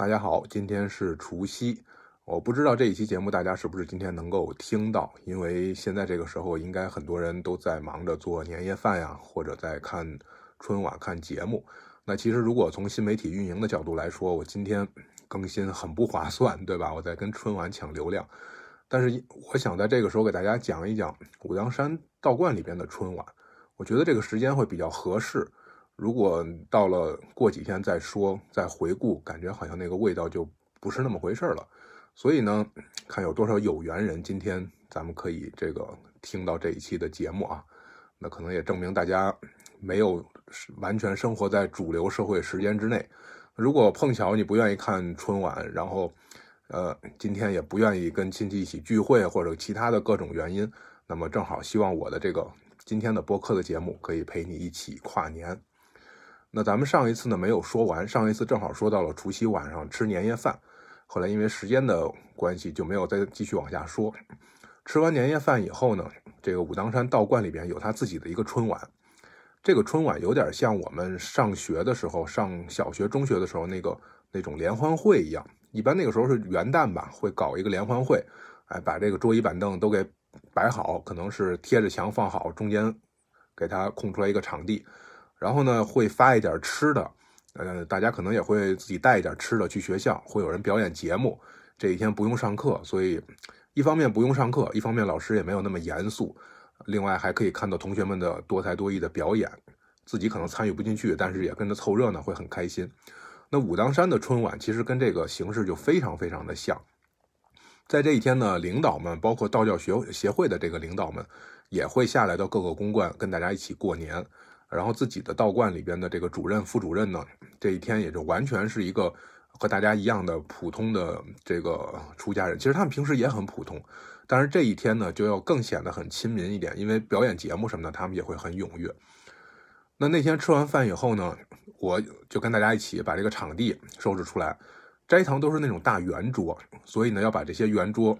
大家好，今天是除夕，我不知道这一期节目大家是不是今天能够听到，因为现在这个时候应该很多人都在忙着做年夜饭呀，或者在看春晚看节目。那其实如果从新媒体运营的角度来说，我今天更新很不划算，对吧？我在跟春晚抢流量。但是我想在这个时候给大家讲一讲武当山道观里边的春晚，我觉得这个时间会比较合适。如果到了过几天再说，再回顾，感觉好像那个味道就不是那么回事了。所以呢，看有多少有缘人，今天咱们可以这个听到这一期的节目啊。那可能也证明大家没有完全生活在主流社会时间之内。如果碰巧你不愿意看春晚，然后呃今天也不愿意跟亲戚一起聚会，或者其他的各种原因，那么正好希望我的这个今天的播客的节目可以陪你一起跨年。那咱们上一次呢没有说完，上一次正好说到了除夕晚上吃年夜饭，后来因为时间的关系就没有再继续往下说。吃完年夜饭以后呢，这个武当山道观里边有他自己的一个春晚，这个春晚有点像我们上学的时候，上小学、中学的时候那个那种联欢会一样。一般那个时候是元旦吧，会搞一个联欢会，哎，把这个桌椅板凳都给摆好，可能是贴着墙放好，中间给他空出来一个场地。然后呢，会发一点吃的，呃，大家可能也会自己带一点吃的去学校，会有人表演节目。这一天不用上课，所以一方面不用上课，一方面老师也没有那么严肃。另外还可以看到同学们的多才多艺的表演，自己可能参与不进去，但是也跟着凑热闹，会很开心。那武当山的春晚其实跟这个形式就非常非常的像。在这一天呢，领导们，包括道教学协会的这个领导们，也会下来到各个公观跟大家一起过年。然后自己的道观里边的这个主任、副主任呢，这一天也就完全是一个和大家一样的普通的这个出家人。其实他们平时也很普通，但是这一天呢，就要更显得很亲民一点，因为表演节目什么的，他们也会很踊跃。那那天吃完饭以后呢，我就跟大家一起把这个场地收拾出来。斋堂都是那种大圆桌，所以呢，要把这些圆桌，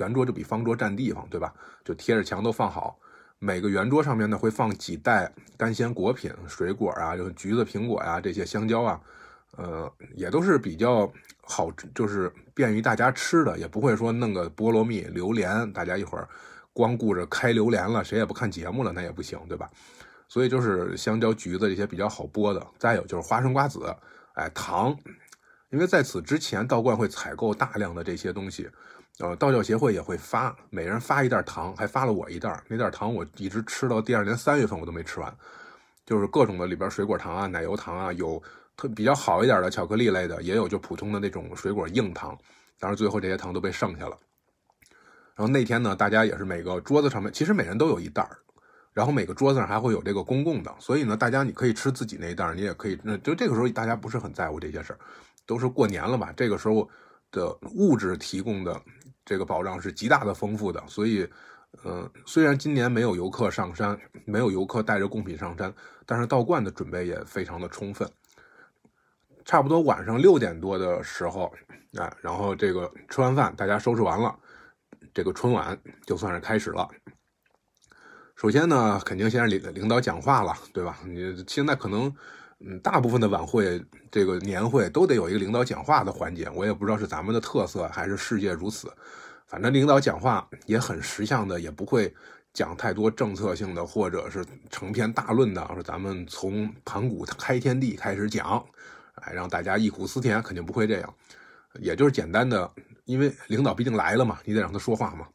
圆桌就比方桌占地方，对吧？就贴着墙都放好。每个圆桌上面呢会放几袋干鲜果品、水果啊，就是橘子、苹果呀，这些香蕉啊，呃，也都是比较好，就是便于大家吃的，也不会说弄个菠萝蜜、榴莲，大家一会儿光顾着开榴莲了，谁也不看节目了，那也不行，对吧？所以就是香蕉、橘子这些比较好剥的。再有就是花生、瓜子，哎，糖，因为在此之前道观会采购大量的这些东西。呃，道教协会也会发，每人发一袋糖，还发了我一袋。那袋糖我一直吃到第二年三月份，我都没吃完。就是各种的里边水果糖啊、奶油糖啊，有特比较好一点的巧克力类的，也有就普通的那种水果硬糖。当然最后这些糖都被剩下了。然后那天呢，大家也是每个桌子上面，其实每人都有一袋然后每个桌子上还会有这个公共的，所以呢，大家你可以吃自己那一袋你也可以。那就这个时候大家不是很在乎这些事儿，都是过年了吧？这个时候的物质提供的。这个保障是极大的丰富的，所以，呃，虽然今年没有游客上山，没有游客带着贡品上山，但是道观的准备也非常的充分。差不多晚上六点多的时候，啊，然后这个吃完饭，大家收拾完了，这个春晚就算是开始了。首先呢，肯定先是领领导讲话了，对吧？你现在可能。嗯，大部分的晚会，这个年会都得有一个领导讲话的环节。我也不知道是咱们的特色还是世界如此。反正领导讲话也很识相的，也不会讲太多政策性的，或者是成篇大论的。说咱们从盘古开天地开始讲，哎，让大家忆苦思甜，肯定不会这样。也就是简单的，因为领导毕竟来了嘛，你得让他说话嘛。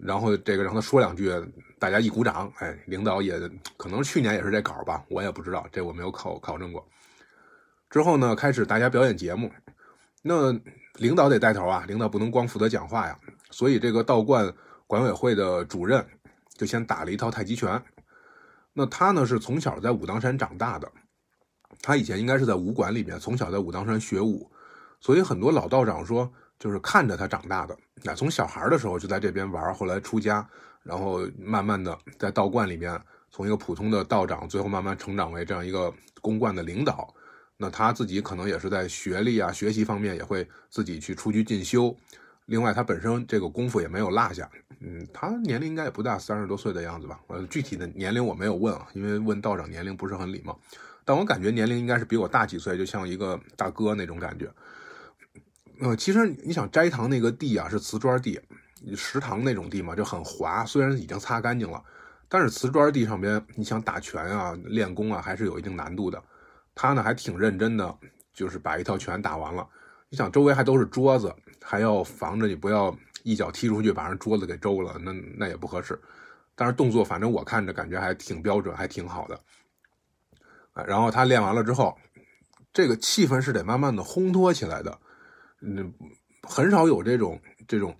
然后这个让他说两句，大家一鼓掌，哎，领导也可能去年也是这稿吧，我也不知道，这我没有考考证过。之后呢，开始大家表演节目，那领导得带头啊，领导不能光负责讲话呀，所以这个道观管委会的主任就先打了一套太极拳。那他呢是从小在武当山长大的，他以前应该是在武馆里面从小在武当山学武，所以很多老道长说。就是看着他长大的，那从小孩的时候就在这边玩，后来出家，然后慢慢的在道观里面，从一个普通的道长，最后慢慢成长为这样一个公观的领导。那他自己可能也是在学历啊、学习方面也会自己去出去进修。另外，他本身这个功夫也没有落下。嗯，他年龄应该也不大，三十多岁的样子吧。呃，具体的年龄我没有问啊，因为问道长年龄不是很礼貌。但我感觉年龄应该是比我大几岁，就像一个大哥那种感觉。呃，其实你想斋堂那个地啊，是瓷砖地，食堂那种地嘛，就很滑。虽然已经擦干净了，但是瓷砖地上边，你想打拳啊、练功啊，还是有一定难度的。他呢还挺认真的，就是把一套拳打完了。你想周围还都是桌子，还要防着你不要一脚踢出去把人桌子给周了，那那也不合适。但是动作反正我看着感觉还挺标准，还挺好的。然后他练完了之后，这个气氛是得慢慢的烘托起来的。那，很少有这种这种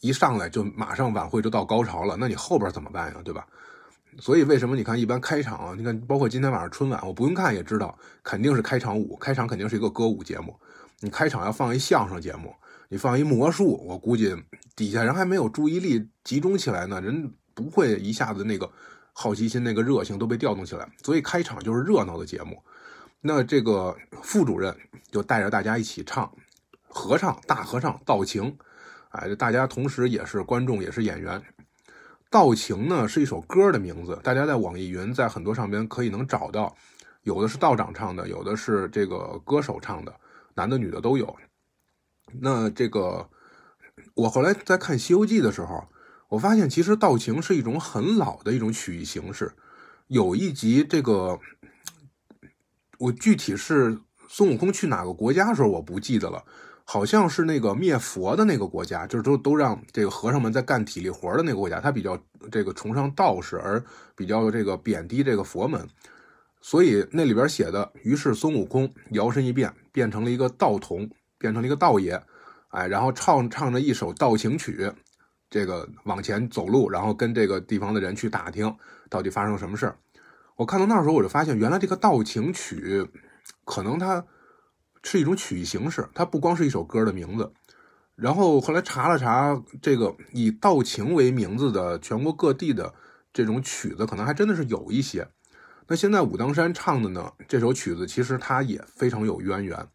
一上来就马上晚会就到高潮了，那你后边怎么办呀？对吧？所以为什么你看一般开场，你看包括今天晚上春晚，我不用看也知道，肯定是开场舞，开场肯定是一个歌舞节目。你开场要放一相声节目，你放一魔术，我估计底下人还没有注意力集中起来呢，人不会一下子那个好奇心、那个热情都被调动起来。所以开场就是热闹的节目。那这个副主任就带着大家一起唱合唱，大合唱《道情》，哎，大家同时也是观众，也是演员。道情呢是一首歌的名字，大家在网易云在很多上边可以能找到，有的是道长唱的，有的是这个歌手唱的，男的女的都有。那这个我后来在看《西游记》的时候，我发现其实道情是一种很老的一种曲艺形式。有一集这个我具体是孙悟空去哪个国家的时候，我不记得了。好像是那个灭佛的那个国家，就是都都让这个和尚们在干体力活的那个国家，他比较这个崇尚道士，而比较这个贬低这个佛门，所以那里边写的，于是孙悟空摇身一变，变成了一个道童，变成了一个道爷，哎，然后唱唱着一首道情曲，这个往前走路，然后跟这个地方的人去打听到底发生什么事儿。我看到那时候，我就发现原来这个道情曲，可能它。是一种曲艺形式，它不光是一首歌的名字。然后后来查了查，这个以道情为名字的全国各地的这种曲子，可能还真的是有一些。那现在武当山唱的呢，这首曲子其实它也非常有渊源，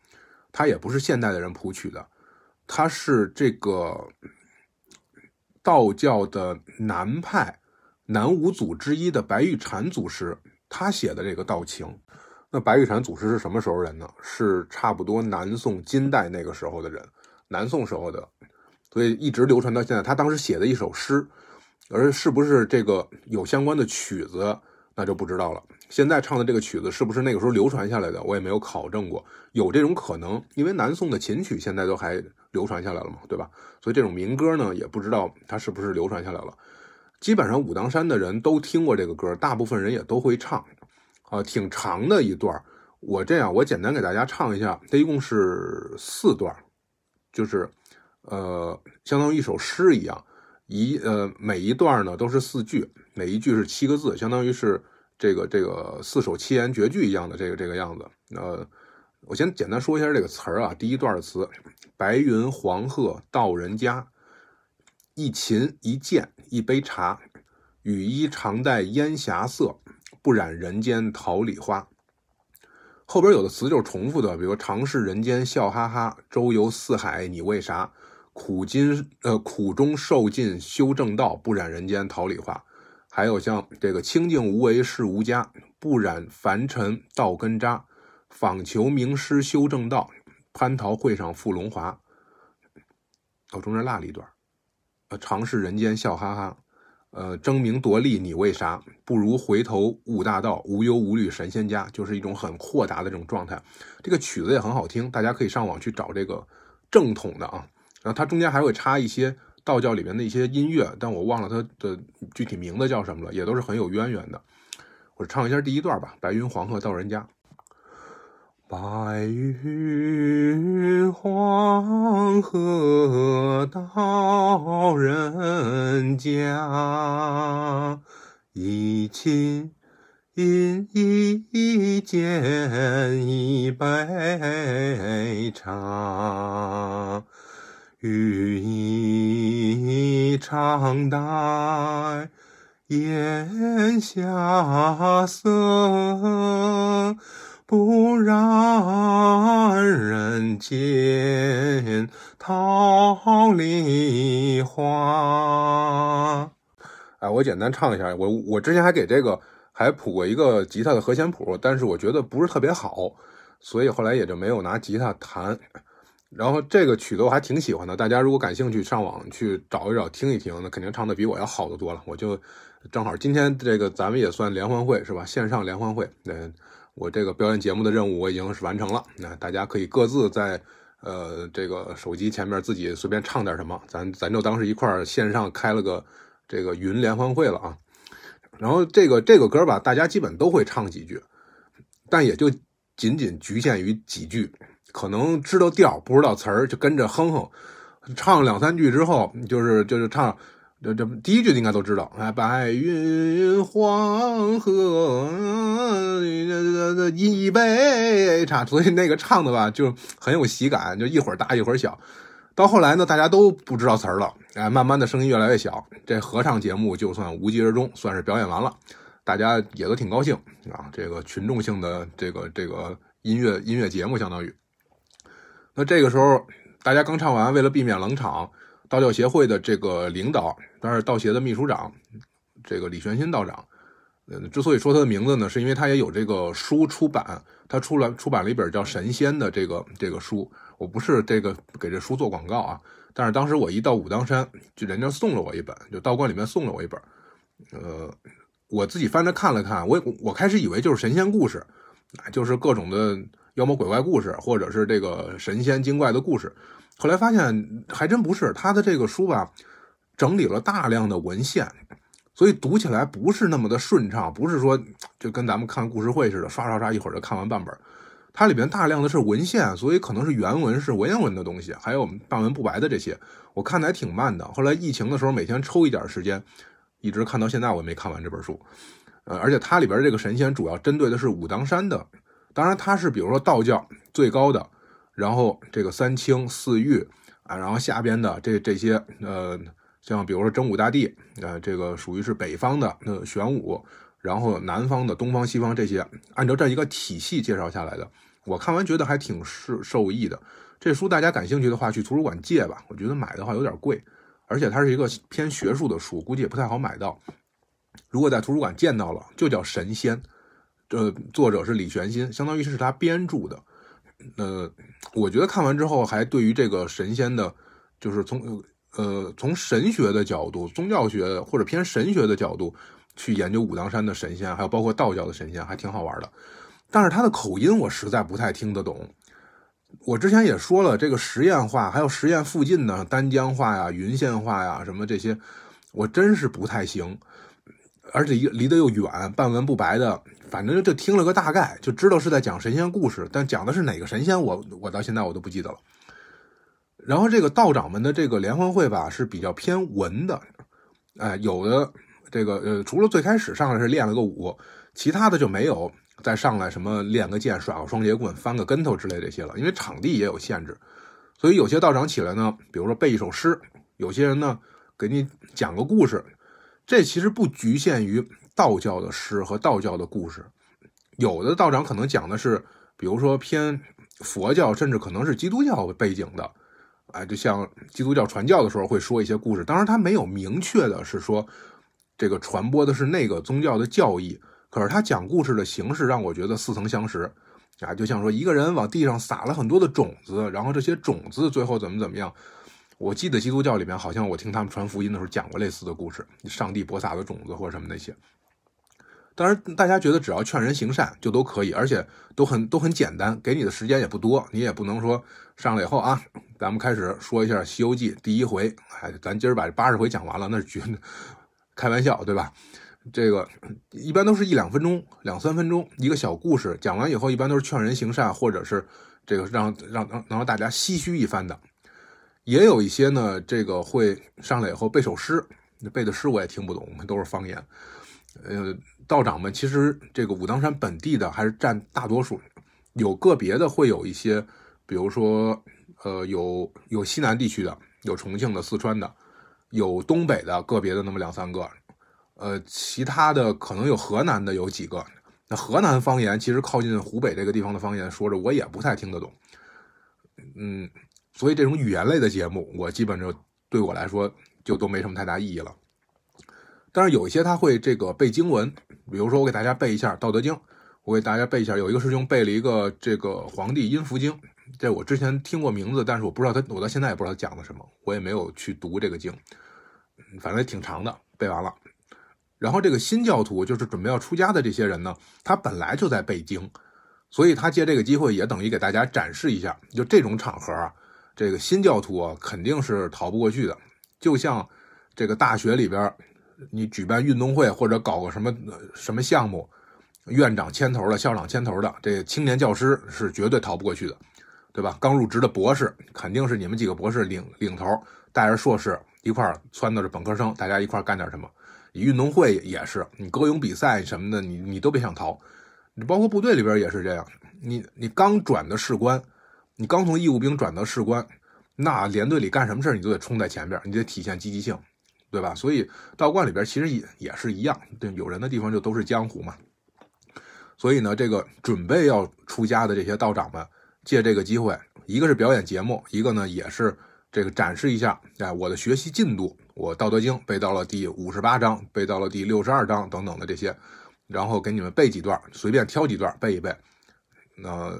它也不是现代的人谱曲的，它是这个道教的南派南五祖之一的白玉禅祖师他写的这个道情。那白玉禅祖师是什么时候人呢？是差不多南宋金代那个时候的人，南宋时候的，所以一直流传到现在。他当时写的一首诗，而是不是这个有相关的曲子，那就不知道了。现在唱的这个曲子是不是那个时候流传下来的，我也没有考证过，有这种可能。因为南宋的琴曲现在都还流传下来了嘛，对吧？所以这种民歌呢，也不知道它是不是流传下来了。基本上武当山的人都听过这个歌，大部分人也都会唱。啊，挺长的一段我这样，我简单给大家唱一下，它一共是四段就是，呃，相当于一首诗一样，一呃每一段呢都是四句，每一句是七个字，相当于是这个这个四首七言绝句一样的这个这个样子。呃，我先简单说一下这个词儿啊，第一段的词：白云黄鹤到人家，一琴一剑一杯茶，雨衣常带烟霞色。不染人间桃李花。后边有的词就是重复的，比如“常是人间笑哈哈，周游四海你为啥？苦今呃苦中受尽修正道，不染人间桃李花。”还有像这个“清净无为是无家，不染凡尘道根渣。访求名师修正道，蟠桃会上赴龙华。”哦，中间落了一段，“呃，常是人间笑哈哈。”呃，争名夺利你为啥？不如回头悟大道，无忧无虑神仙家，就是一种很豁达的这种状态。这个曲子也很好听，大家可以上网去找这个正统的啊。然后它中间还会插一些道教里面的一些音乐，但我忘了它的具体名字叫什么了，也都是很有渊源的。我唱一下第一段吧，《白云黄鹤到人家》。白云黄鹤到人家，一琴一剑一杯茶，羽衣常带烟霞色。不染人间桃李花。哎，我简单唱一下。我我之前还给这个还谱过一个吉他的和弦谱，但是我觉得不是特别好，所以后来也就没有拿吉他弹。然后这个曲子我还挺喜欢的，大家如果感兴趣，上网去找一找听一听，那肯定唱的比我要好得多了。我就正好今天这个咱们也算联欢会是吧？线上联欢会，嗯，我这个表演节目的任务我已经是完成了。那大家可以各自在呃这个手机前面自己随便唱点什么，咱咱就当是一块线上开了个这个云联欢会了啊。然后这个这个歌吧，大家基本都会唱几句，但也就仅仅局限于几句。可能知道调不知道词儿，就跟着哼哼，唱两三句之后，就是就是唱，这这第一句应该都知道。哎，白云黄河，一杯茶，所以那个唱的吧，就很有喜感，就一会儿大一会儿小。到后来呢，大家都不知道词儿了，哎，慢慢的声音越来越小，这合唱节目就算无疾而终，算是表演完了，大家也都挺高兴啊。这个群众性的这个这个音乐音乐节目，相当于。那这个时候，大家刚唱完，为了避免冷场，道教协会的这个领导，当然是道协的秘书长，这个李玄新道长，呃，之所以说他的名字呢，是因为他也有这个书出版，他出了出版了一本叫《神仙》的这个这个书。我不是这个给这书做广告啊，但是当时我一到武当山，就人家送了我一本，就道观里面送了我一本，呃，我自己翻着看了看，我我开始以为就是神仙故事，就是各种的。妖魔鬼怪故事，或者是这个神仙精怪的故事，后来发现还真不是。他的这个书吧，整理了大量的文献，所以读起来不是那么的顺畅，不是说就跟咱们看故事会似的，刷刷刷一会儿就看完半本。它里边大量的是文献，所以可能是原文是文言文的东西，还有我们半文不白的这些，我看的还挺慢的。后来疫情的时候，每天抽一点时间，一直看到现在，我也没看完这本书。呃，而且它里边这个神仙主要针对的是武当山的。当然，它是比如说道教最高的，然后这个三清四御啊，然后下边的这这些呃，像比如说真武大帝，呃，这个属于是北方的呃玄武，然后南方的东方西方这些，按照这一个体系介绍下来的，我看完觉得还挺是受益的。这书大家感兴趣的话，去图书馆借吧。我觉得买的话有点贵，而且它是一个偏学术的书，估计也不太好买到。如果在图书馆见到了，就叫神仙。呃，作者是李玄新，相当于是他编著的。呃，我觉得看完之后，还对于这个神仙的，就是从呃从神学的角度、宗教学或者偏神学的角度去研究武当山的神仙，还有包括道教的神仙，还挺好玩的。但是他的口音我实在不太听得懂。我之前也说了，这个实验话，还有实验附近的丹江话呀、云县话呀什么这些，我真是不太行。而且离得又远，半文不白的。反正就听了个大概，就知道是在讲神仙故事，但讲的是哪个神仙，我我到现在我都不记得了。然后这个道长们的这个联欢会吧是比较偏文的，哎，有的这个呃，除了最开始上来是练了个武，其他的就没有再上来什么练个剑、耍个双截棍、翻个跟头之类这些了，因为场地也有限制，所以有些道长起来呢，比如说背一首诗，有些人呢给你讲个故事，这其实不局限于。道教的诗和道教的故事，有的道长可能讲的是，比如说偏佛教，甚至可能是基督教背景的，哎，就像基督教传教的时候会说一些故事。当然，他没有明确的是说这个传播的是那个宗教的教义，可是他讲故事的形式让我觉得似曾相识啊，就像说一个人往地上撒了很多的种子，然后这些种子最后怎么怎么样。我记得基督教里面好像我听他们传福音的时候讲过类似的故事，上帝播撒的种子或者什么那些。当然，大家觉得只要劝人行善就都可以，而且都很都很简单，给你的时间也不多，你也不能说上来以后啊，咱们开始说一下《西游记》第一回，哎，咱今儿把这八十回讲完了，那是绝开玩笑，对吧？这个一般都是一两分钟、两三分钟一个小故事，讲完以后一般都是劝人行善，或者是这个让让让能让大家唏嘘一番的。也有一些呢，这个会上来以后背首诗，背的诗我也听不懂，都是方言，呃。道长们其实这个武当山本地的还是占大多数，有个别的会有一些，比如说，呃，有有西南地区的，有重庆的、四川的，有东北的个别的那么两三个，呃，其他的可能有河南的有几个。那河南方言其实靠近湖北这个地方的方言，说着我也不太听得懂。嗯，所以这种语言类的节目，我基本就对我来说就都没什么太大意义了。但是有一些他会这个背经文，比如说我给大家背一下《道德经》，我给大家背一下。有一个师兄背了一个这个《黄帝阴符经》，这我之前听过名字，但是我不知道他，我到现在也不知道他讲的什么，我也没有去读这个经，反正挺长的，背完了。然后这个新教徒就是准备要出家的这些人呢，他本来就在背经，所以他借这个机会也等于给大家展示一下，就这种场合啊，这个新教徒啊肯定是逃不过去的。就像这个大学里边，你举办运动会或者搞个什么什么项目，院长牵头的、校长牵头的，这青年教师是绝对逃不过去的，对吧？刚入职的博士肯定是你们几个博士领领头，带着硕士一块儿撺掇着本科生，大家一块儿干点什么。运动会也是，你歌咏比赛什么的，你你都别想逃。你包括部队里边也是这样，你你刚转的士官，你刚从义务兵转到士官，那连队里干什么事儿你都得冲在前边，你得体现积极性，对吧？所以道观里边其实也也是一样，对，有人的地方就都是江湖嘛。所以呢，这个准备要出家的这些道长们，借这个机会，一个是表演节目，一个呢也是这个展示一下，哎，我的学习进度。我《道德经》背到了第五十八章，背到了第六十二章等等的这些，然后给你们背几段，随便挑几段背一背。那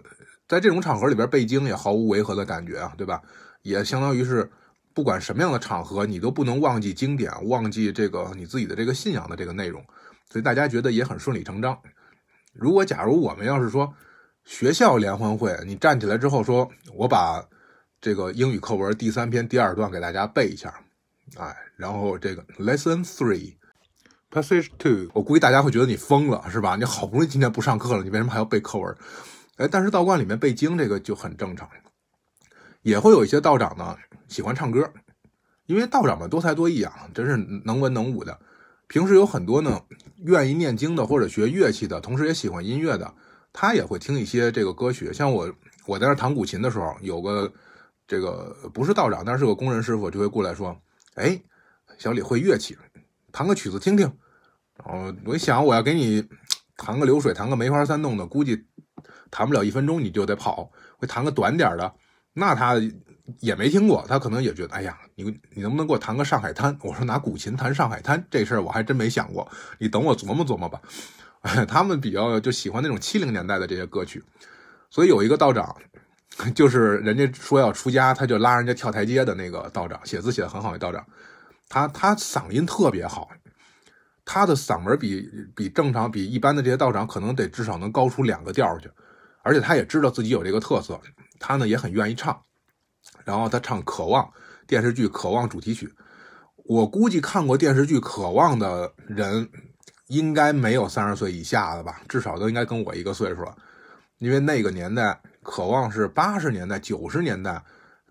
在这种场合里边背经也毫无违和的感觉啊，对吧？也相当于是不管什么样的场合，你都不能忘记经典，忘记这个你自己的这个信仰的这个内容，所以大家觉得也很顺理成章。如果假如我们要是说学校联欢会，你站起来之后说，我把这个英语课文第三篇第二段给大家背一下。哎，然后这个 lesson three passage two，我估计大家会觉得你疯了，是吧？你好不容易今天不上课了，你为什么还要背课文？哎，但是道观里面背经这个就很正常，也会有一些道长呢喜欢唱歌，因为道长们多才多艺啊，真是能文能武的。平时有很多呢愿意念经的或者学乐器的，同时也喜欢音乐的，他也会听一些这个歌曲。像我我在那弹古琴的时候，有个这个不是道长，但是个工人师傅就会过来说。哎，小李会乐器，弹个曲子听听。然后我一想，我要给你弹个流水，弹个梅花三弄的，估计弹不了一分钟你就得跑。会弹个短点的，那他也没听过，他可能也觉得，哎呀，你你能不能给我弹个上海滩？我说拿古琴弹上海滩这事儿我还真没想过，你等我琢磨琢磨吧。他们比较就喜欢那种七零年代的这些歌曲，所以有一个道长。就是人家说要出家，他就拉人家跳台阶的那个道长，写字写的很好的道长，他他嗓音特别好，他的嗓门比比正常比一般的这些道长可能得至少能高出两个调去，而且他也知道自己有这个特色，他呢也很愿意唱，然后他唱《渴望》电视剧《渴望》主题曲，我估计看过电视剧《渴望》的人应该没有三十岁以下的吧，至少都应该跟我一个岁数了，因为那个年代。渴望是八十年代、九十年代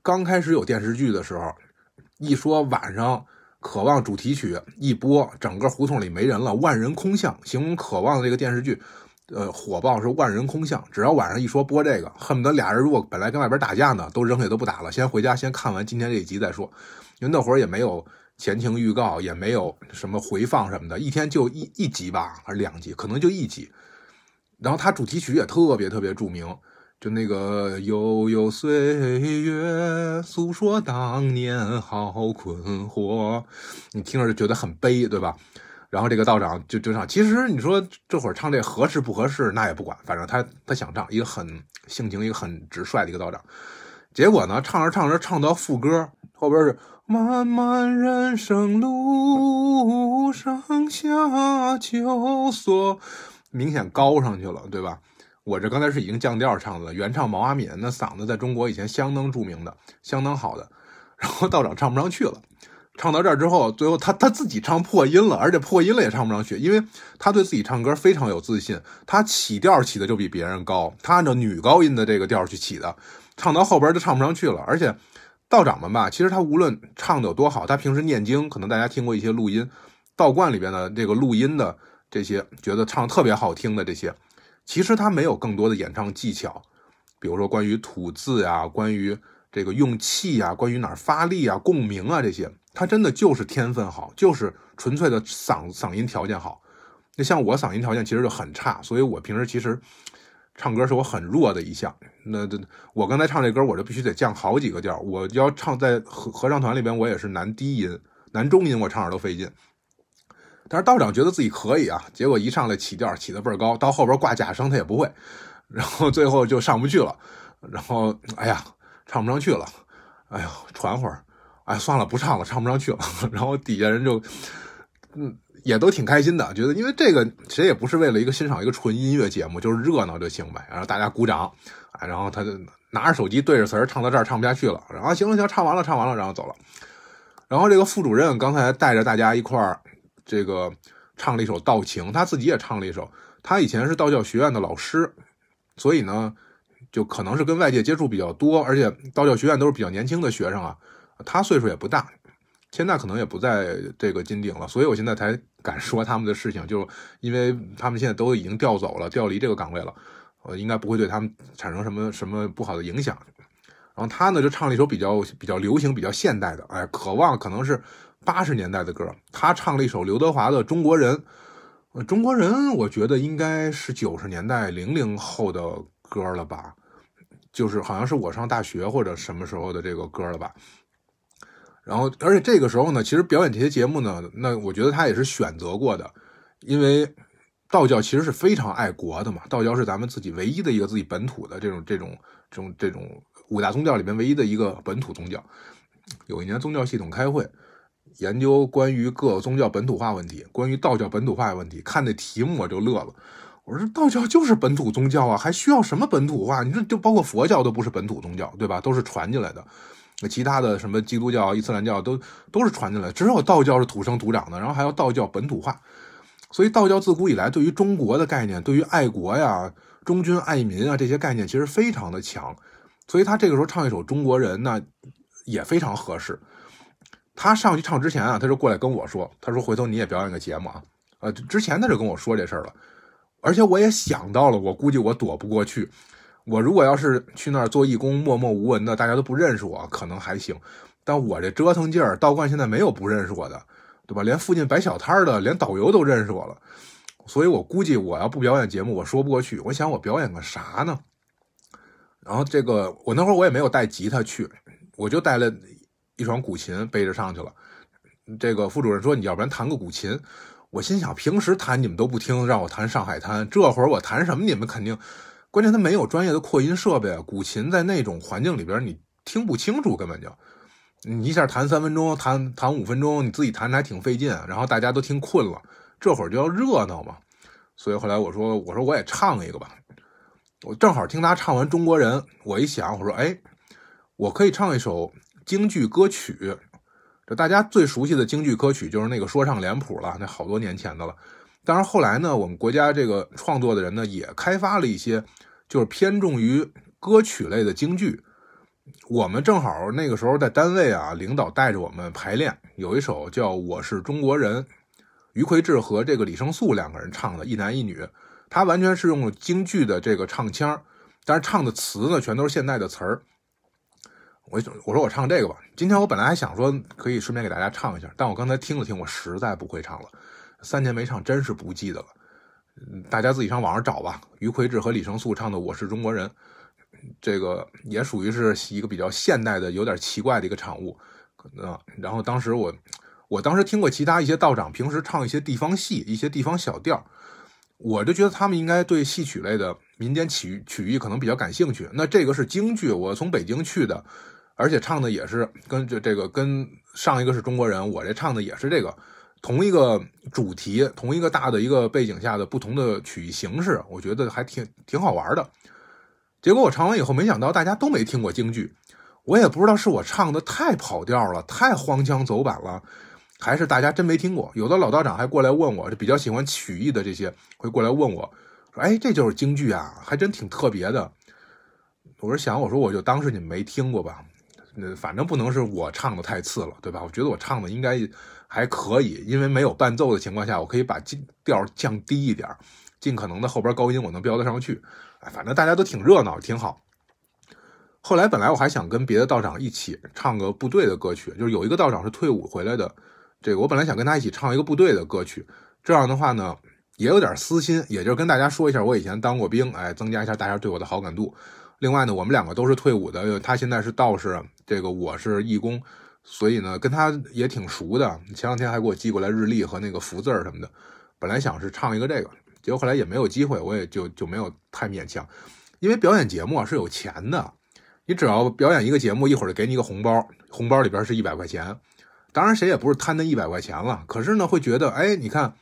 刚开始有电视剧的时候，一说晚上渴望主题曲一播，整个胡同里没人了，万人空巷。形容渴望的这个电视剧，呃，火爆是万人空巷。只要晚上一说播这个，恨不得俩人如果本来跟外边打架呢，都扔下都不打了，先回家先看完今天这一集再说。因为那会儿也没有前情预告，也没有什么回放什么的，一天就一一集吧，还是两集，可能就一集。然后它主题曲也特别特别著名。就那个悠悠岁月，诉说当年好困惑，你听着就觉得很悲，对吧？然后这个道长就就唱，其实你说这会儿唱这合适不合适，那也不管，反正他他想唱，一个很性情，一个很直率的一个道长。结果呢，唱着唱着唱到副歌后边是漫漫人生路上下求索，明显高上去了，对吧？我这刚才是已经降调唱的，原唱毛阿敏，那嗓子在中国以前相当著名的，相当好的。然后道长唱不上去了，唱到这儿之后，最后他他自己唱破音了，而且破音了也唱不上去，因为他对自己唱歌非常有自信，他起调起的就比别人高，他按照女高音的这个调去起的，唱到后边就唱不上去了。而且道长们吧，其实他无论唱的有多好，他平时念经，可能大家听过一些录音，道观里边的这个录音的这些，觉得唱特别好听的这些。其实他没有更多的演唱技巧，比如说关于吐字呀，关于这个用气啊，关于哪儿发力啊、共鸣啊这些，他真的就是天分好，就是纯粹的嗓嗓音条件好。那像我嗓音条件其实就很差，所以我平时其实唱歌是我很弱的一项。那这我刚才唱这歌，我就必须得降好几个调。我要唱在合合唱团里边，我也是男低音、男中音，我唱着都费劲。但是道长觉得自己可以啊，结果一上来起调起的倍儿高，到后边挂假声他也不会，然后最后就上不去了。然后哎呀唱不上去了，哎呦喘会儿，哎算了不唱了，唱不上去了。然后底下人就嗯也都挺开心的，觉得因为这个谁也不是为了一个欣赏一个纯音乐节目，就是热闹就行呗。然后大家鼓掌，哎，然后他就拿着手机对着词儿唱到这儿唱不下去了，然后行了行，唱完了唱完了，然后走了。然后这个副主任刚才带着大家一块儿这个唱了一首《道情》，他自己也唱了一首。他以前是道教学院的老师，所以呢，就可能是跟外界接触比较多，而且道教学院都是比较年轻的学生啊。他岁数也不大，现在可能也不在这个金鼎了，所以我现在才敢说他们的事情，就因为他们现在都已经调走了，调离这个岗位了，呃，应该不会对他们产生什么什么不好的影响。然后他呢就唱了一首比较比较流行、比较现代的，哎，渴望可能是八十年代的歌。他唱了一首刘德华的《中国人》，呃，中国人我觉得应该是九十年代零零后的歌了吧，就是好像是我上大学或者什么时候的这个歌了吧。然后，而且这个时候呢，其实表演这些节目呢，那我觉得他也是选择过的，因为道教其实是非常爱国的嘛，道教是咱们自己唯一的一个自己本土的这种这种这种这种。五大宗教里面唯一的一个本土宗教，有一年宗教系统开会，研究关于各宗教本土化问题，关于道教本土化问题，看那题目我就乐了。我说道教就是本土宗教啊，还需要什么本土化？你说就包括佛教都不是本土宗教，对吧？都是传进来的。其他的什么基督教、伊斯兰教都都是传进来，只有道教是土生土长的，然后还要道教本土化。所以道教自古以来对于中国的概念，对于爱国呀、忠君爱民啊这些概念，其实非常的强。所以他这个时候唱一首《中国人》呢，也非常合适。他上去唱之前啊，他就过来跟我说：“他说回头你也表演个节目啊。”呃，之前他就跟我说这事儿了。而且我也想到了，我估计我躲不过去。我如果要是去那儿做义工，默默无闻的，大家都不认识我，可能还行。但我这折腾劲儿，道观现在没有不认识我的，对吧？连附近摆小摊儿的，连导游都认识我了。所以我估计我要不表演节目，我说不过去。我想我表演个啥呢？然后这个我那会儿我也没有带吉他去，我就带了一双古琴背着上去了。这个副主任说你要不然弹个古琴，我心想平时弹你们都不听，让我弹《上海滩》，这会儿我弹什么你们肯定。关键他没有专业的扩音设备，古琴在那种环境里边你听不清楚，根本就你一下弹三分钟，弹弹五分钟，你自己弹还挺费劲，然后大家都听困了，这会儿就要热闹嘛。所以后来我说我说我也唱一个吧。我正好听他唱完《中国人》，我一想，我说：“哎，我可以唱一首京剧歌曲。这大家最熟悉的京剧歌曲就是那个说唱脸谱了，那好多年前的了。当然后来呢，我们国家这个创作的人呢，也开发了一些，就是偏重于歌曲类的京剧。我们正好那个时候在单位啊，领导带着我们排练，有一首叫《我是中国人》，于魁智和这个李胜素两个人唱的，一男一女。”他完全是用京剧的这个唱腔，但是唱的词呢，全都是现代的词儿。我我说我唱这个吧。今天我本来还想说可以顺便给大家唱一下，但我刚才听了听，我实在不会唱了。三年没唱，真是不记得了。大家自己上网上找吧。于魁智和李胜素唱的《我是中国人》，这个也属于是一个比较现代的、有点奇怪的一个产物。然后当时我，我当时听过其他一些道长平时唱一些地方戏、一些地方小调。我就觉得他们应该对戏曲类的民间曲曲艺可能比较感兴趣。那这个是京剧，我从北京去的，而且唱的也是跟这这个跟上一个是中国人，我这唱的也是这个同一个主题，同一个大的一个背景下的不同的曲艺形式，我觉得还挺挺好玩的。结果我唱完以后，没想到大家都没听过京剧，我也不知道是我唱的太跑调了，太荒腔走板了。还是大家真没听过，有的老道长还过来问我，就比较喜欢曲艺的这些，会过来问我，说：“哎，这就是京剧啊，还真挺特别的。”我说想，我说我就当是你们没听过吧，那反正不能是我唱的太次了，对吧？我觉得我唱的应该还可以，因为没有伴奏的情况下，我可以把调降低一点，尽可能的后边高音我能飙得上去。哎，反正大家都挺热闹，挺好。后来本来我还想跟别的道长一起唱个部队的歌曲，就是有一个道长是退伍回来的。这个我本来想跟他一起唱一个部队的歌曲，这样的话呢，也有点私心，也就是跟大家说一下，我以前当过兵，哎，增加一下大家对我的好感度。另外呢，我们两个都是退伍的，他现在是道士，这个我是义工，所以呢，跟他也挺熟的。前两天还给我寄过来日历和那个福字什么的。本来想是唱一个这个，结果后来也没有机会，我也就就没有太勉强。因为表演节目啊是有钱的，你只要表演一个节目，一会儿就给你一个红包，红包里边是一百块钱。当然谁也不是贪那一百块钱了，可是呢会觉得，哎，你看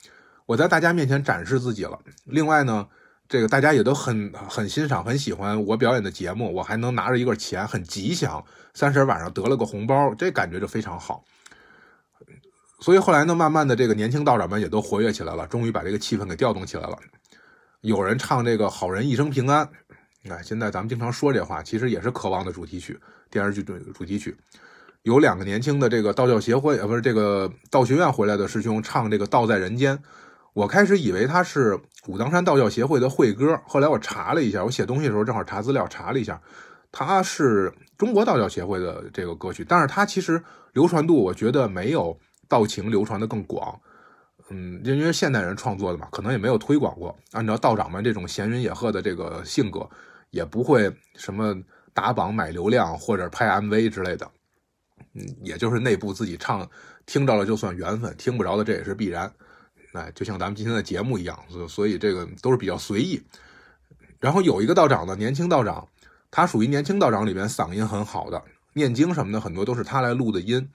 我在大家面前展示自己了。另外呢，这个大家也都很很欣赏、很喜欢我表演的节目，我还能拿着一个钱，很吉祥。三十晚上得了个红包，这感觉就非常好。所以后来呢，慢慢的这个年轻道长们也都活跃起来了，终于把这个气氛给调动起来了。有人唱这个“好人一生平安”，哎，现在咱们经常说这话，其实也是《渴望》的主题曲，电视剧的主题曲。有两个年轻的这个道教协会，呃，不是这个道学院回来的师兄唱这个“道在人间”，我开始以为他是武当山道教协会的会歌，后来我查了一下，我写东西的时候正好查资料，查了一下，他是中国道教协会的这个歌曲，但是他其实流传度我觉得没有。道情流传的更广，嗯，因为现代人创作的嘛，可能也没有推广过。按照道长们这种闲云野鹤的这个性格，也不会什么打榜买流量或者拍 MV 之类的，嗯，也就是内部自己唱，听着了就算缘分，听不着的这也是必然。哎，就像咱们今天的节目一样，所所以这个都是比较随意。然后有一个道长呢，年轻道长，他属于年轻道长里边嗓音很好的，念经什么的很多都是他来录的音。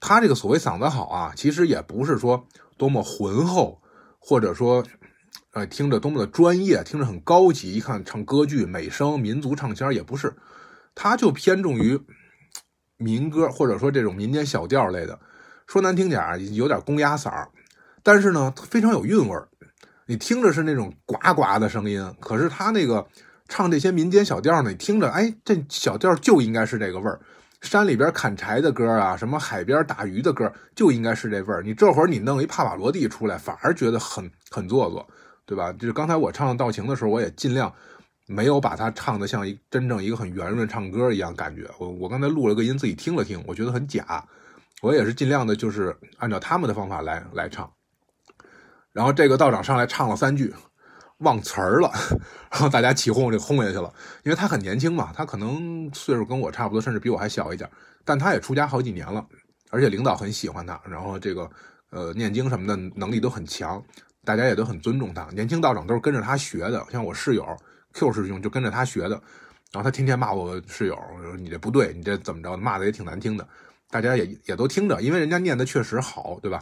他这个所谓嗓子好啊，其实也不是说多么浑厚，或者说，呃，听着多么的专业，听着很高级。一看唱歌剧、美声、民族唱腔也不是，他就偏重于民歌，或者说这种民间小调类的。说难听点儿，有点公鸭嗓，但是呢，非常有韵味儿。你听着是那种呱呱的声音，可是他那个唱这些民间小调呢，你听着，哎，这小调就应该是这个味儿。山里边砍柴的歌啊，什么海边打鱼的歌，就应该是这味儿。你这会儿你弄一帕瓦罗蒂出来，反而觉得很很做作，对吧？就是刚才我唱道情的时候，我也尽量没有把它唱的像一真正一个很圆润唱歌一样感觉。我我刚才录了个音，自己听了听，我觉得很假。我也是尽量的，就是按照他们的方法来来唱。然后这个道长上来唱了三句。忘词儿了，然后大家起哄就轰下去了。因为他很年轻嘛，他可能岁数跟我差不多，甚至比我还小一点。但他也出家好几年了，而且领导很喜欢他，然后这个呃念经什么的能力都很强，大家也都很尊重他。年轻道长都是跟着他学的，像我室友 Q 师兄就跟着他学的。然后他天天骂我室友，你这不对，你这怎么着？骂的也挺难听的。大家也也都听着，因为人家念的确实好，对吧？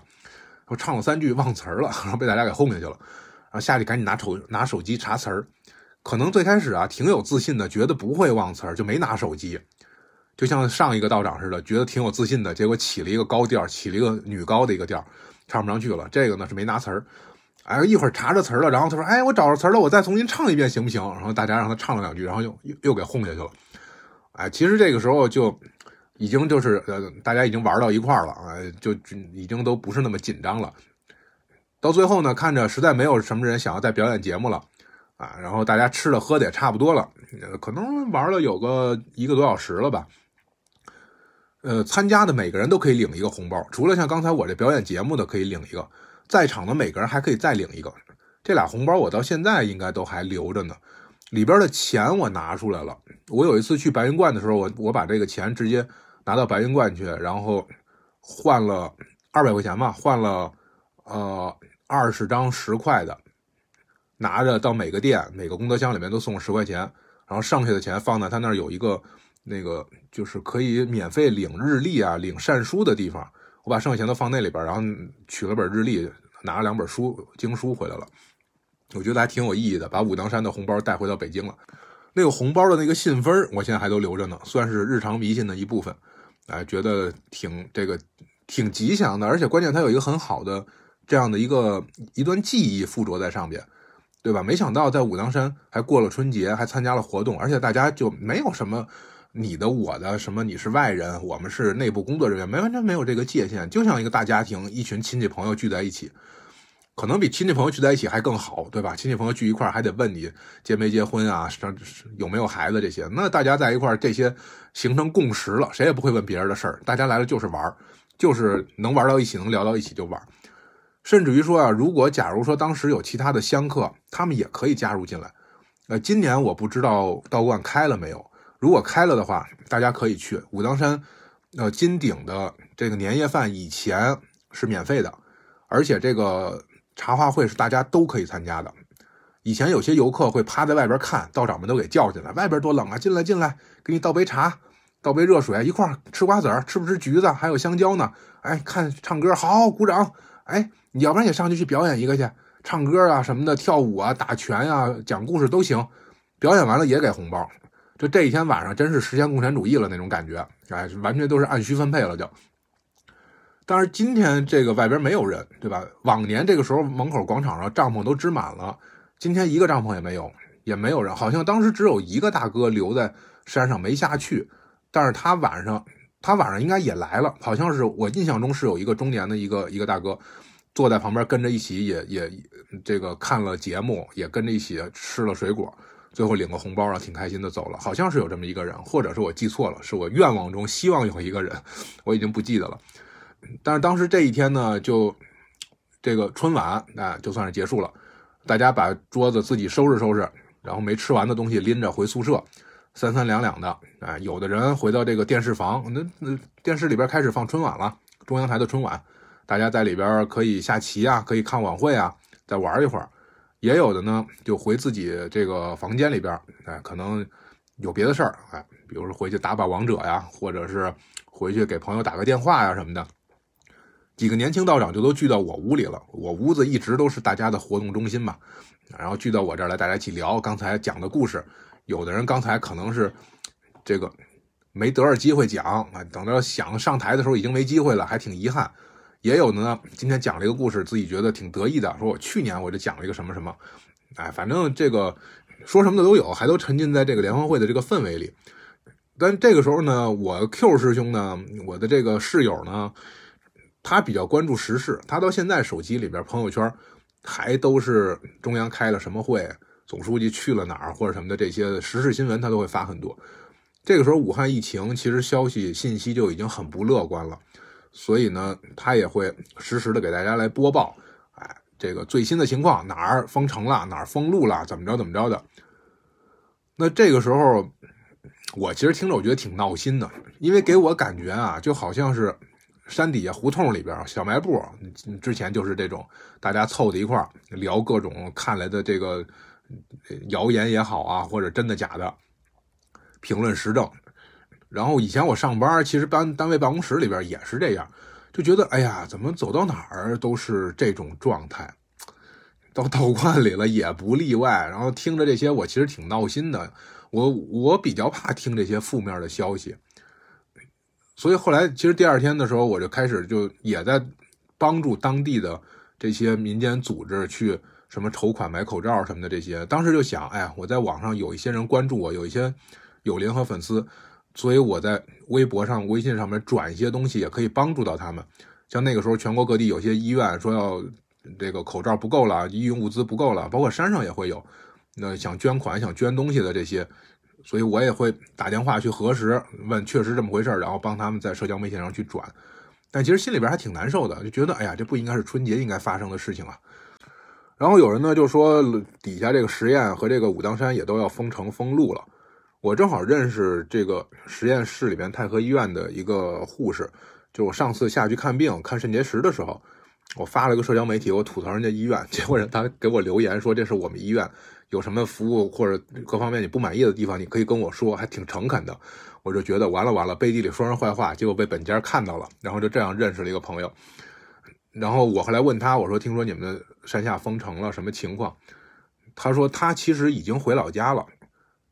我唱了三句忘词儿了，然后被大家给轰下去了。然后下去赶紧拿手拿手机查词儿，可能最开始啊挺有自信的，觉得不会忘词儿，就没拿手机。就像上一个道长似的，觉得挺有自信的，结果起了一个高调，起了一个女高的一个调，唱不上去了。这个呢是没拿词儿，哎，一会儿查着词儿了，然后他说：“哎，我找着词儿了，我再重新唱一遍行不行？”然后大家让他唱了两句，然后又又又给轰下去了。哎，其实这个时候就已经就是呃，大家已经玩到一块儿了啊，就已经都不是那么紧张了。到最后呢，看着实在没有什么人想要再表演节目了，啊，然后大家吃的喝的也差不多了，可能玩了有个一个多小时了吧。呃，参加的每个人都可以领一个红包，除了像刚才我这表演节目的可以领一个，在场的每个人还可以再领一个。这俩红包我到现在应该都还留着呢，里边的钱我拿出来了。我有一次去白云观的时候，我我把这个钱直接拿到白云观去，然后换了二百块钱嘛，换了呃。二十张十块的，拿着到每个店、每个功德箱里面都送十块钱，然后剩下的钱放在他那儿有一个那个就是可以免费领日历啊、领善书的地方。我把剩下钱都放那里边，然后取了本日历，拿了两本书经书回来了。我觉得还挺有意义的，把武当山的红包带回到北京了。那个红包的那个信封，我现在还都留着呢，算是日常迷信的一部分。哎，觉得挺这个挺吉祥的，而且关键它有一个很好的。这样的一个一段记忆附着在上边，对吧？没想到在武当山还过了春节，还参加了活动，而且大家就没有什么你的我的什么你是外人，我们是内部工作人员，没完全没有这个界限，就像一个大家庭，一群亲戚朋友聚在一起，可能比亲戚朋友聚在一起还更好，对吧？亲戚朋友聚一块还得问你结没结婚啊，有没有孩子这些，那大家在一块这些形成共识了，谁也不会问别人的事儿，大家来了就是玩就是能玩到一起，能聊到一起就玩。甚至于说啊，如果假如说当时有其他的香客，他们也可以加入进来。呃，今年我不知道道观开了没有，如果开了的话，大家可以去武当山。呃，金鼎的这个年夜饭以前是免费的，而且这个茶话会是大家都可以参加的。以前有些游客会趴在外边看，道长们都给叫进来，外边多冷啊，进来进来，给你倒杯茶，倒杯热水，一块吃瓜子儿，吃不吃橘子？还有香蕉呢。哎，看唱歌好，鼓掌。哎，你要不然也上去去表演一个去，唱歌啊什么的，跳舞啊，打拳啊，讲故事都行。表演完了也给红包。就这一天晚上，真是实现共产主义了那种感觉。哎，完全都是按需分配了就。但是今天这个外边没有人，对吧？往年这个时候门口广场上帐篷都支满了，今天一个帐篷也没有，也没有人。好像当时只有一个大哥留在山上没下去，但是他晚上他晚上应该也来了，好像是我印象中是有一个中年的一个一个大哥坐在旁边跟着一起也也这个看了节目，也跟着一起吃了水果，最后领个红包啊，挺开心的走了。好像是有这么一个人，或者是我记错了，是我愿望中希望有一个人，我已经不记得了。但是当时这一天呢，就这个春晚啊，就算是结束了。大家把桌子自己收拾收拾，然后没吃完的东西拎着回宿舍，三三两两的。哎，有的人回到这个电视房，那那电视里边开始放春晚了，中央台的春晚，大家在里边可以下棋啊，可以看晚会啊，再玩一会儿。也有的呢，就回自己这个房间里边，哎，可能有别的事儿，哎，比如说回去打把王者呀，或者是回去给朋友打个电话呀什么的。几个年轻道长就都聚到我屋里了，我屋子一直都是大家的活动中心嘛，然后聚到我这儿来，大家一起聊刚才讲的故事。有的人刚才可能是这个没得着机会讲啊，等到想上台的时候已经没机会了，还挺遗憾。也有的呢，今天讲了一个故事，自己觉得挺得意的，说我去年我就讲了一个什么什么，哎，反正这个说什么的都有，还都沉浸在这个联欢会的这个氛围里。但这个时候呢，我 Q 师兄呢，我的这个室友呢。他比较关注时事，他到现在手机里边朋友圈还都是中央开了什么会，总书记去了哪儿或者什么的这些时事新闻，他都会发很多。这个时候武汉疫情其实消息信息就已经很不乐观了，所以呢，他也会实时的给大家来播报，哎，这个最新的情况哪儿封城了，哪儿封路了，怎么着怎么着的。那这个时候我其实听着我觉得挺闹心的，因为给我感觉啊，就好像是。山底下胡同里边小卖部，之前就是这种，大家凑在一块聊各种看来的这个谣言也好啊，或者真的假的，评论时政。然后以前我上班，其实单单位办公室里边也是这样，就觉得哎呀，怎么走到哪儿都是这种状态，到道观里了也不例外。然后听着这些，我其实挺闹心的。我我比较怕听这些负面的消息。所以后来，其实第二天的时候，我就开始就也在帮助当地的这些民间组织去什么筹款买口罩什么的这些。当时就想，哎呀，我在网上有一些人关注我，有一些友邻和粉丝，所以我在微博上、微信上面转一些东西，也可以帮助到他们。像那个时候，全国各地有些医院说要这个口罩不够了，医用物资不够了，包括山上也会有，那想捐款、想捐东西的这些。所以我也会打电话去核实，问确实这么回事然后帮他们在社交媒体上去转。但其实心里边还挺难受的，就觉得哎呀，这不应该是春节应该发生的事情啊。然后有人呢就说底下这个实验和这个武当山也都要封城封路了。我正好认识这个实验室里边太和医院的一个护士，就我上次下去看病看肾结石的时候，我发了个社交媒体，我吐槽人家医院，结果人他给我留言说这是我们医院。有什么服务或者各方面你不满意的地方，你可以跟我说，还挺诚恳的。我就觉得完了完了，背地里说人坏话，结果被本家看到了，然后就这样认识了一个朋友。然后我后来问他，我说听说你们山下封城了，什么情况？他说他其实已经回老家了，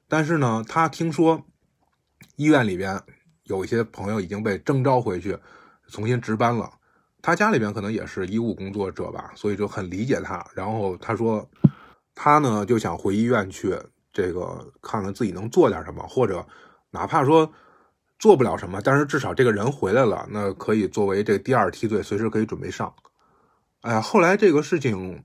但是呢，他听说医院里边有一些朋友已经被征召回去重新值班了。他家里边可能也是医务工作者吧，所以就很理解他。然后他说。他呢就想回医院去，这个看看自己能做点什么，或者哪怕说做不了什么，但是至少这个人回来了，那可以作为这第二梯队，随时可以准备上。哎呀，后来这个事情，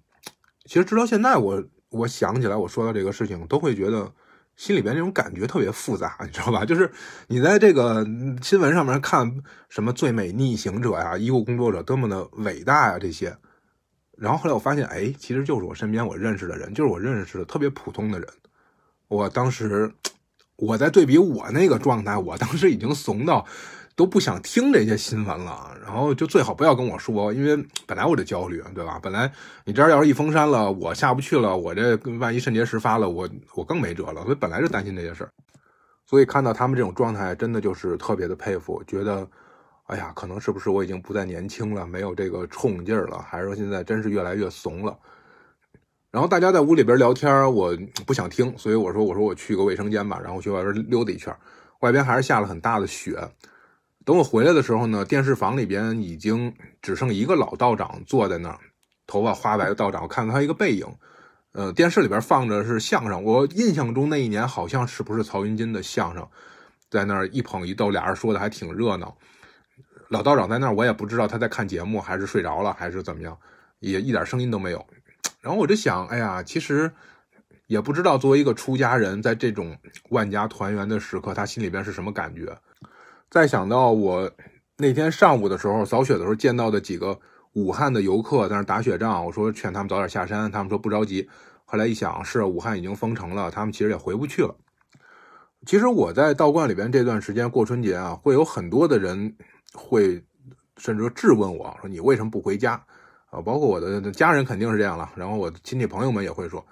其实直到现在，我我想起来，我说到这个事情，都会觉得心里边那种感觉特别复杂，你知道吧？就是你在这个新闻上面看什么最美逆行者呀、医务工作者多么的伟大呀，这些。然后后来我发现，哎，其实就是我身边我认识的人，就是我认识的特别普通的人。我当时我在对比我那个状态，我当时已经怂到，都不想听这些新闻了，然后就最好不要跟我说，因为本来我就焦虑，对吧？本来你这儿要是一封山了，我下不去了，我这万一肾结石发了，我我更没辙了，所以本来就担心这些事儿。所以看到他们这种状态，真的就是特别的佩服，觉得，哎呀，可能是不是我已经不再年轻了，没有这个冲劲儿了，还是说现在真是越来越怂了？然后大家在屋里边聊天，我不想听，所以我说，我说我去个卫生间吧，然后去外边溜达一圈。外边还是下了很大的雪。等我回来的时候呢，电视房里边已经只剩一个老道长坐在那儿，头发花白的道长，我看到他一个背影。呃，电视里边放着是相声，我印象中那一年好像是不是曹云金的相声，在那儿一捧一逗，俩人说的还挺热闹。老道长在那儿，我也不知道他在看节目还是睡着了还是怎么样，也一点声音都没有。然后我就想，哎呀，其实也不知道作为一个出家人，在这种万家团圆的时刻，他心里边是什么感觉。再想到我那天上午的时候扫雪的时候见到的几个。武汉的游客在那打雪仗，我说劝他们早点下山，他们说不着急。后来一想，是武汉已经封城了，他们其实也回不去了。其实我在道观里边这段时间过春节啊，会有很多的人会甚至质问我说：“你为什么不回家？”啊，包括我的家人肯定是这样了，然后我的亲戚朋友们也会说。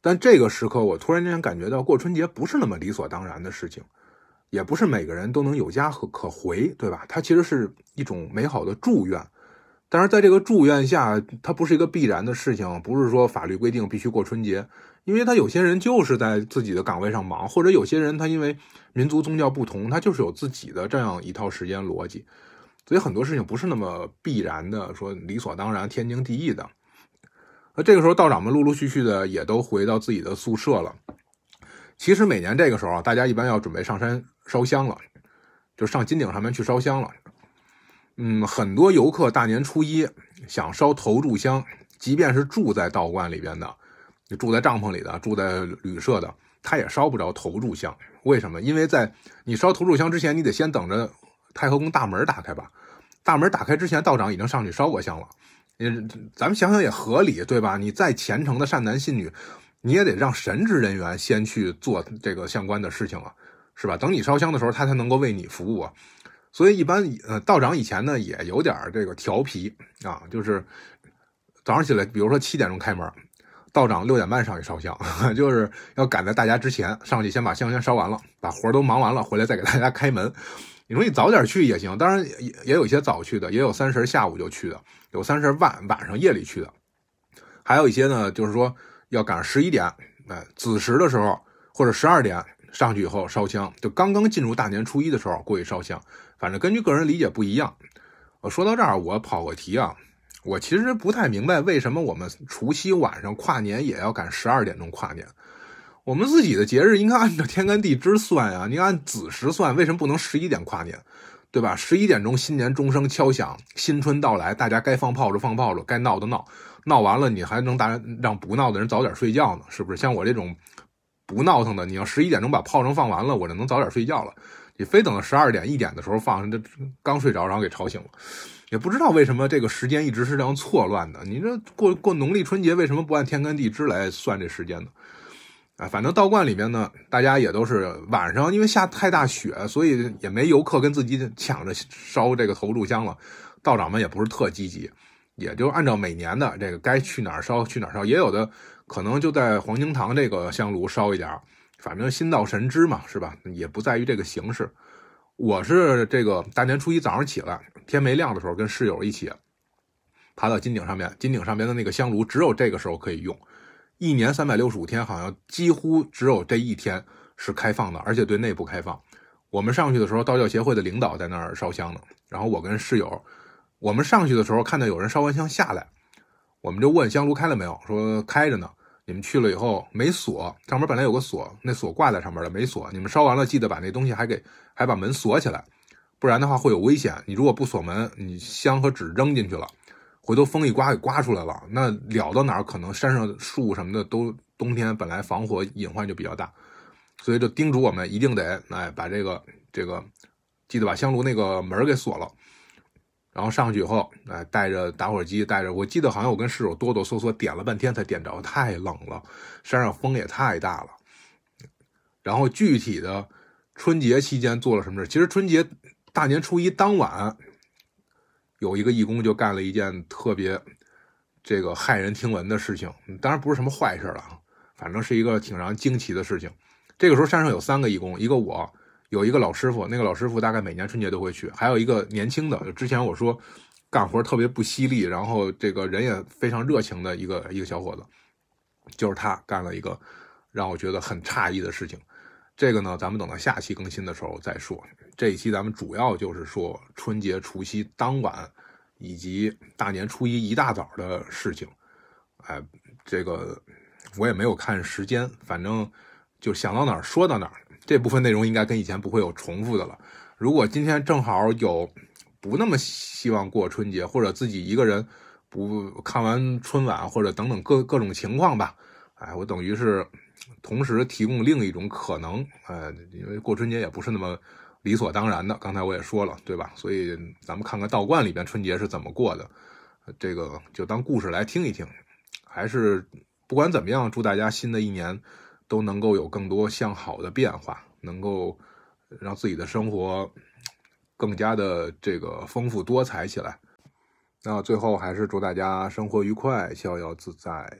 但这个时刻，我突然间感觉到过春节不是那么理所当然的事情，也不是每个人都能有家可可回，对吧？它其实是一种美好的祝愿。但是在这个祝愿下，它不是一个必然的事情，不是说法律规定必须过春节，因为他有些人就是在自己的岗位上忙，或者有些人他因为民族宗教不同，他就是有自己的这样一套时间逻辑，所以很多事情不是那么必然的，说理所当然、天经地义的。那这个时候，道长们陆陆续续的也都回到自己的宿舍了。其实每年这个时候啊，大家一般要准备上山烧香了，就上金顶上面去烧香了。嗯，很多游客大年初一想烧头炷香，即便是住在道观里边的，你住在帐篷里的，住在旅社的，他也烧不着头炷香。为什么？因为在你烧头炷香之前，你得先等着太和宫大门打开吧。大门打开之前，道长已经上去烧过香了。嗯，咱们想想也合理，对吧？你再虔诚的善男信女，你也得让神职人员先去做这个相关的事情啊，是吧？等你烧香的时候，他才能够为你服务啊。所以一般呃道长以前呢也有点这个调皮啊，就是早上起来，比如说七点钟开门，道长六点半上去烧香，就是要赶在大家之前上去，先把香先烧完了，把活都忙完了，回来再给大家开门。你说你早点去也行，当然也也有一些早去的，也有三十下午就去的，有三十晚晚上夜里去的，还有一些呢，就是说要赶十一点，哎子时的时候或者十二点上去以后烧香，就刚刚进入大年初一的时候过去烧香。反正根据个人理解不一样。我说到这儿，我跑个题啊，我其实不太明白为什么我们除夕晚上跨年也要赶十二点钟跨年。我们自己的节日应该按照天干地支算呀，你按子时算，为什么不能十一点跨年？对吧？十一点钟新年钟声敲响，新春到来，大家该放炮竹放炮竹，该闹的闹，闹完了你还能大让不闹的人早点睡觉呢？是不是？像我这种不闹腾的，你要十一点钟把炮声放完了，我就能早点睡觉了。你非等到十二点一点的时候放，这刚睡着，然后给吵醒了，也不知道为什么这个时间一直是这样错乱的。你这过过农历春节，为什么不按天干地支来算这时间呢？啊，反正道观里面呢，大家也都是晚上，因为下太大雪，所以也没游客跟自己抢着烧这个头炷香了。道长们也不是特积极，也就按照每年的这个该去哪儿烧去哪儿烧，也有的可能就在黄金堂这个香炉烧一点反正心到神知嘛，是吧？也不在于这个形式。我是这个大年初一早上起来，天没亮的时候，跟室友一起爬到金顶上面。金顶上面的那个香炉，只有这个时候可以用。一年三百六十五天，好像几乎只有这一天是开放的，而且对内部开放。我们上去的时候，道教协会的领导在那儿烧香呢。然后我跟室友，我们上去的时候看到有人烧完香下来，我们就问香炉开了没有，说开着呢。你们去了以后没锁，上面本来有个锁，那锁挂在上面了，没锁。你们烧完了，记得把那东西还给还把门锁起来，不然的话会有危险。你如果不锁门，你香和纸扔进去了，回头风一刮给刮出来了，那了到哪儿可能山上树什么的都冬天本来防火隐患就比较大，所以就叮嘱我们一定得哎把这个这个记得把香炉那个门给锁了。然后上去以后，哎，带着打火机，带着，我记得好像我跟室友哆哆嗦嗦点了半天才点着，太冷了，山上风也太大了。然后具体的春节期间做了什么事？其实春节大年初一当晚，有一个义工就干了一件特别这个骇人听闻的事情，当然不是什么坏事了，反正是一个挺让人惊奇的事情。这个时候山上有三个义工，一个我，有一个老师傅，那个老师傅大概每年春节都会去，还有一个年轻的，之前我说干活特别不犀利，然后这个人也非常热情的一个一个小伙子，就是他干了一个让我觉得很诧异的事情。这个呢，咱们等到下期更新的时候再说。这一期咱们主要就是说春节除夕当晚以及大年初一一大早的事情。哎，这个我也没有看时间，反正就想到哪儿说到哪儿。这部分内容应该跟以前不会有重复的了。如果今天正好有不那么希望过春节，或者自己一个人不看完春晚，或者等等各各种情况吧，哎，我等于是。同时提供另一种可能，呃，因为过春节也不是那么理所当然的。刚才我也说了，对吧？所以咱们看看道观里边春节是怎么过的，这个就当故事来听一听。还是不管怎么样，祝大家新的一年都能够有更多向好的变化，能够让自己的生活更加的这个丰富多彩起来。那最后还是祝大家生活愉快，逍遥自在。